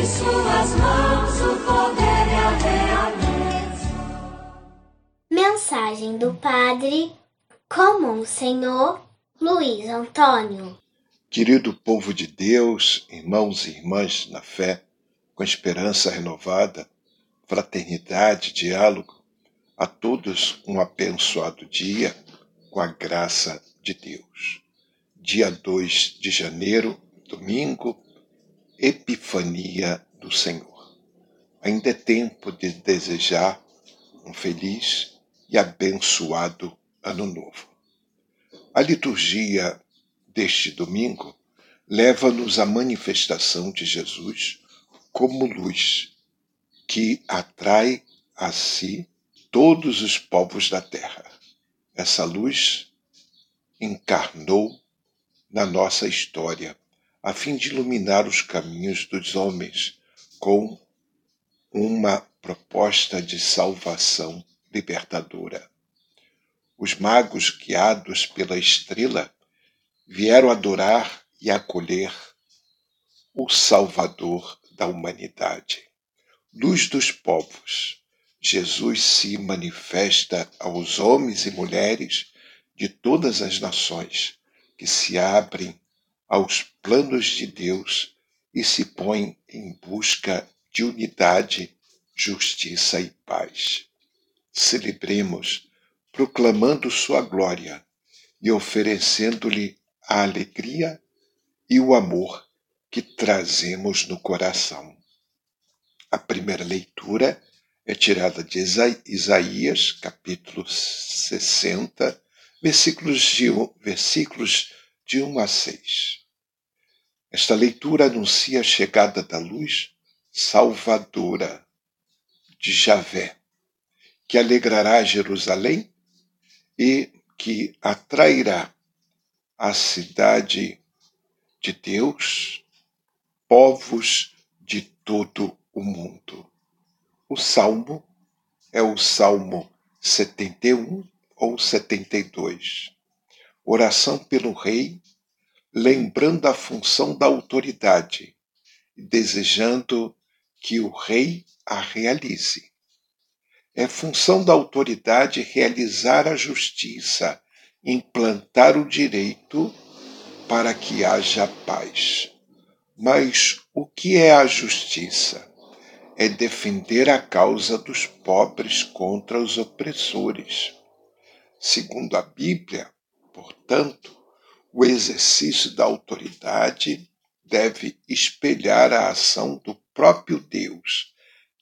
Em suas mãos o poder e a realeza. Mensagem do Padre Comum Senhor Luiz Antônio. Querido povo de Deus, irmãos e irmãs na fé, com esperança renovada, fraternidade, diálogo, a todos um abençoado dia com a graça de Deus. Dia 2 de janeiro, domingo, Epifania do Senhor. Ainda é tempo de desejar um feliz e abençoado Ano Novo. A liturgia deste domingo leva-nos à manifestação de Jesus como luz que atrai a si todos os povos da terra. Essa luz encarnou na nossa história, a fim de iluminar os caminhos dos homens com uma proposta de salvação libertadora. Os magos, guiados pela estrela, vieram adorar e acolher o Salvador da humanidade. Luz dos povos, Jesus se manifesta aos homens e mulheres de todas as nações que se abrem aos planos de Deus e se põem em busca de unidade, justiça e paz. Celebremos proclamando sua glória e oferecendo-lhe a alegria e o amor que trazemos no coração. A primeira leitura é tirada de Isaías, capítulo 60, versículos de, versículos de 1 a 6. Esta leitura anuncia a chegada da luz salvadora de Javé, que alegrará Jerusalém e que atrairá a cidade de Deus povos de todo o mundo. O salmo é o Salmo 71 ou 72. Oração pelo rei, lembrando a função da autoridade e desejando que o rei a realize. É função da autoridade realizar a justiça, implantar o direito para que haja paz. Mas o que é a justiça? é defender a causa dos pobres contra os opressores. Segundo a Bíblia, portanto, o exercício da autoridade deve espelhar a ação do próprio Deus,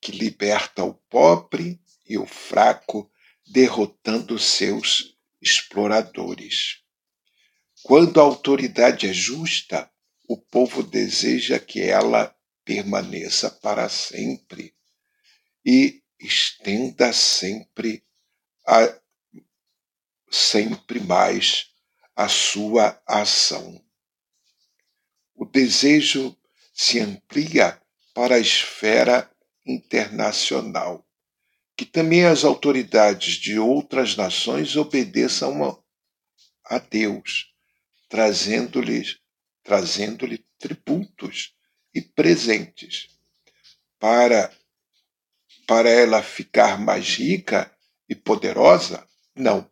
que liberta o pobre e o fraco, derrotando seus exploradores. Quando a autoridade é justa, o povo deseja que ela permaneça para sempre e estenda sempre a, sempre mais a sua ação. O desejo se amplia para a esfera internacional, que também as autoridades de outras nações obedeçam a Deus, trazendo-lhe trazendo-lhe tributos e presentes. Para, para ela ficar mais rica e poderosa? Não.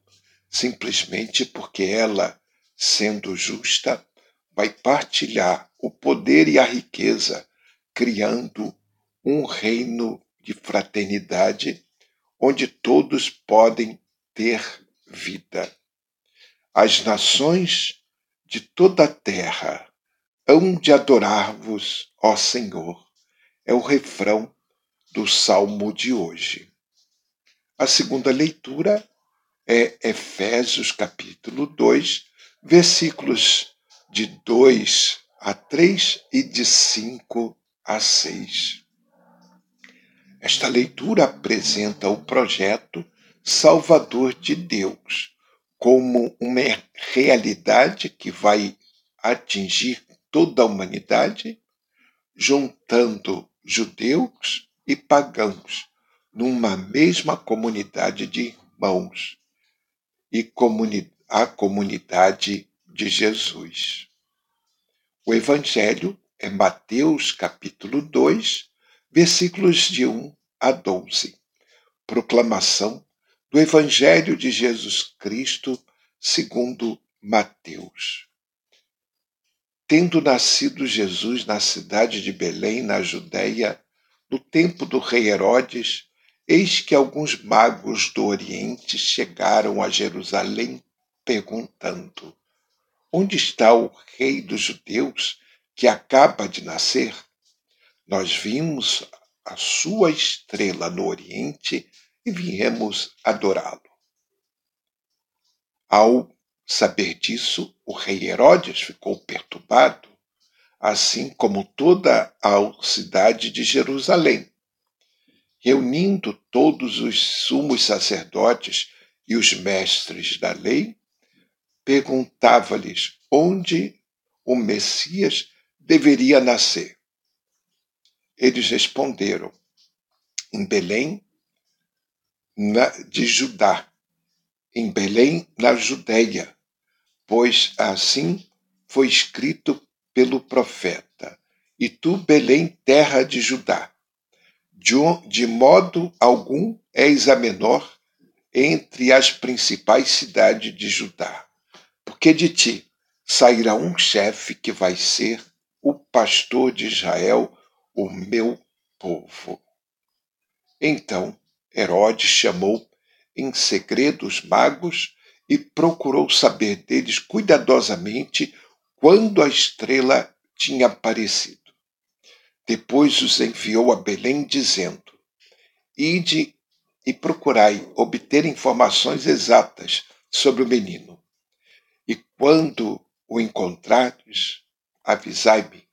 Simplesmente porque ela, sendo justa, vai partilhar o poder e a riqueza, criando um reino de fraternidade onde todos podem ter vida. As nações de toda a terra hão de adorar-vos, ó Senhor, é o refrão do salmo de hoje. A segunda leitura é Efésios capítulo 2, versículos de 2 a 3 e de 5 a 6. Esta leitura apresenta o projeto salvador de Deus como uma realidade que vai atingir toda a humanidade, juntando judeus e pagãos numa mesma comunidade de irmãos e comuni a comunidade de Jesus. O Evangelho é Mateus capítulo 2, versículos de 1 a 12. Proclamação do Evangelho de Jesus Cristo segundo Mateus. Tendo nascido Jesus na cidade de Belém, na Judéia, no tempo do rei Herodes, eis que alguns magos do Oriente chegaram a Jerusalém perguntando: Onde está o rei dos judeus que acaba de nascer? Nós vimos a sua estrela no Oriente e viemos adorá-lo. Ao saber disso, o rei Herodes ficou perturbado, assim como toda a cidade de Jerusalém. Reunindo todos os sumos sacerdotes e os mestres da lei, perguntava-lhes onde o Messias deveria nascer. Eles responderam: em Belém de Judá, em Belém, na Judéia, pois assim foi escrito pelo profeta: E tu, Belém, terra de Judá, de modo algum és a menor entre as principais cidades de Judá, porque de ti sairá um chefe que vai ser o pastor de Israel, o meu povo. Então Herodes chamou em segredo os magos e procurou saber deles cuidadosamente quando a estrela tinha aparecido. Depois os enviou a Belém, dizendo: Ide e procurai obter informações exatas sobre o menino. E quando o encontrares, avisai-me,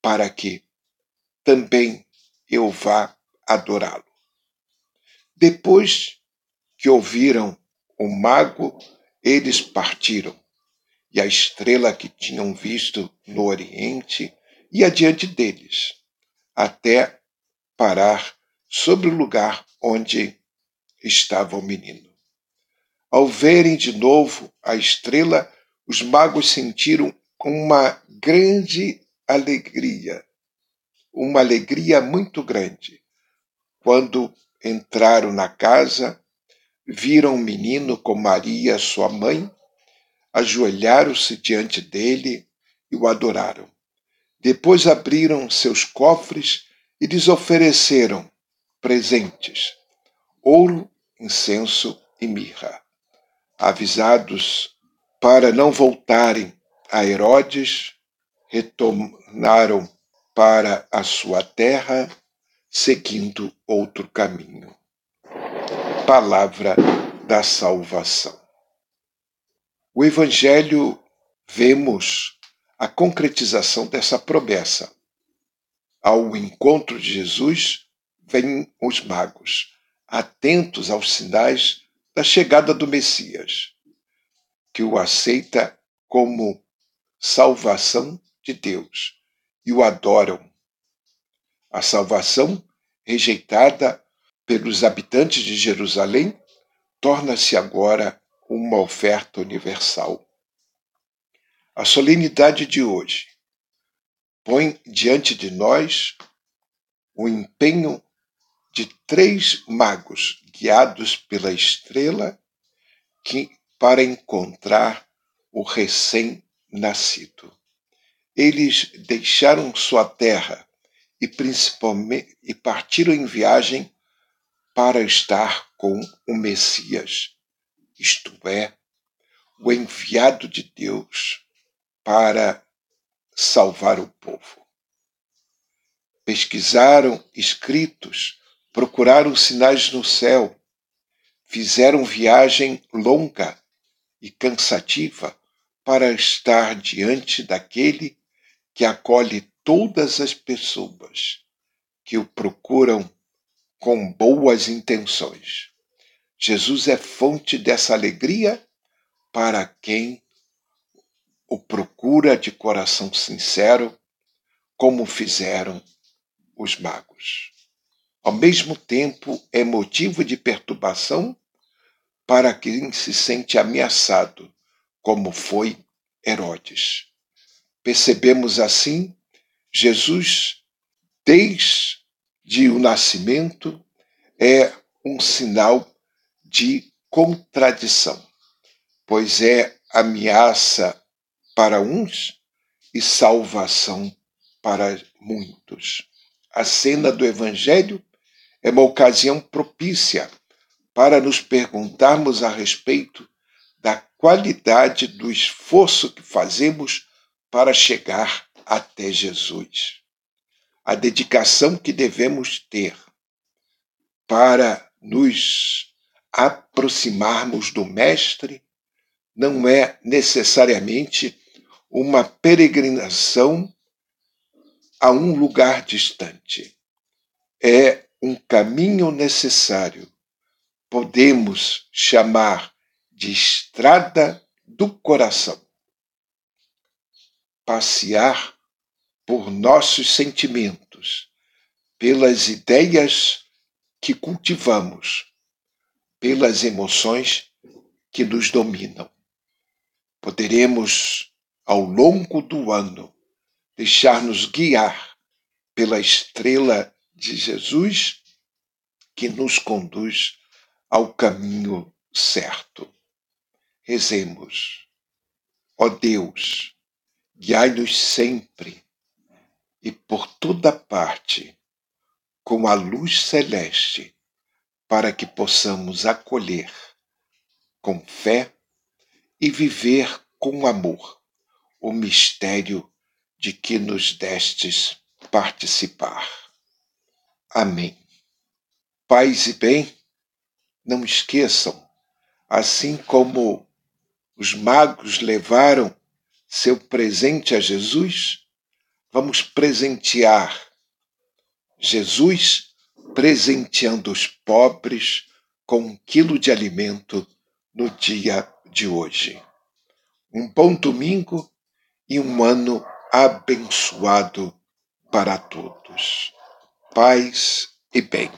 para que também eu vá adorá-lo. Depois que ouviram o mago, eles partiram, e a estrela que tinham visto no Oriente ia diante deles, até parar sobre o lugar onde estava o menino. Ao verem de novo a estrela, os magos sentiram uma grande alegria, uma alegria muito grande, quando entraram na casa viram o menino com Maria, sua mãe, ajoelharam-se diante dele e o adoraram. Depois abriram seus cofres e lhes ofereceram presentes: ouro, incenso e mirra. Avisados para não voltarem a Herodes, retornaram para a sua terra, seguindo outro caminho palavra da salvação. O Evangelho vemos a concretização dessa promessa. Ao encontro de Jesus, vêm os magos, atentos aos sinais da chegada do Messias, que o aceita como salvação de Deus e o adoram. A salvação rejeitada pelos habitantes de Jerusalém torna-se agora uma oferta universal. A solenidade de hoje põe diante de nós o empenho de três magos guiados pela estrela que para encontrar o recém-nascido. Eles deixaram sua terra e principalmente e partiram em viagem para estar com o Messias, isto é, o enviado de Deus para salvar o povo. Pesquisaram escritos, procuraram sinais no céu, fizeram viagem longa e cansativa para estar diante daquele que acolhe todas as pessoas que o procuram com boas intenções. Jesus é fonte dessa alegria para quem o procura de coração sincero, como fizeram os magos. Ao mesmo tempo, é motivo de perturbação para quem se sente ameaçado, como foi Herodes. Percebemos assim Jesus, desde o nascimento, é um sinal de contradição, pois é ameaça para uns e salvação para muitos. A cena do Evangelho é uma ocasião propícia para nos perguntarmos a respeito da qualidade do esforço que fazemos para chegar até Jesus. A dedicação que devemos ter para nos aproximarmos do Mestre não é necessariamente uma peregrinação a um lugar distante. É um caminho necessário. Podemos chamar de estrada do coração. Passear por nossos sentimentos, pelas ideias que cultivamos, pelas emoções que nos dominam. Poderemos, ao longo do ano, deixar-nos guiar pela estrela de Jesus que nos conduz ao caminho certo. Rezemos. Ó Deus, guiai-nos sempre e por toda parte com a luz celeste, para que possamos acolher com fé e viver com amor o mistério de que nos destes participar. Amém. Paz e bem, não esqueçam, assim como os magos levaram seu presente a Jesus, vamos presentear Jesus presenteando os pobres com um quilo de alimento no dia de hoje. Um bom domingo e um ano abençoado para todos. Paz e bem.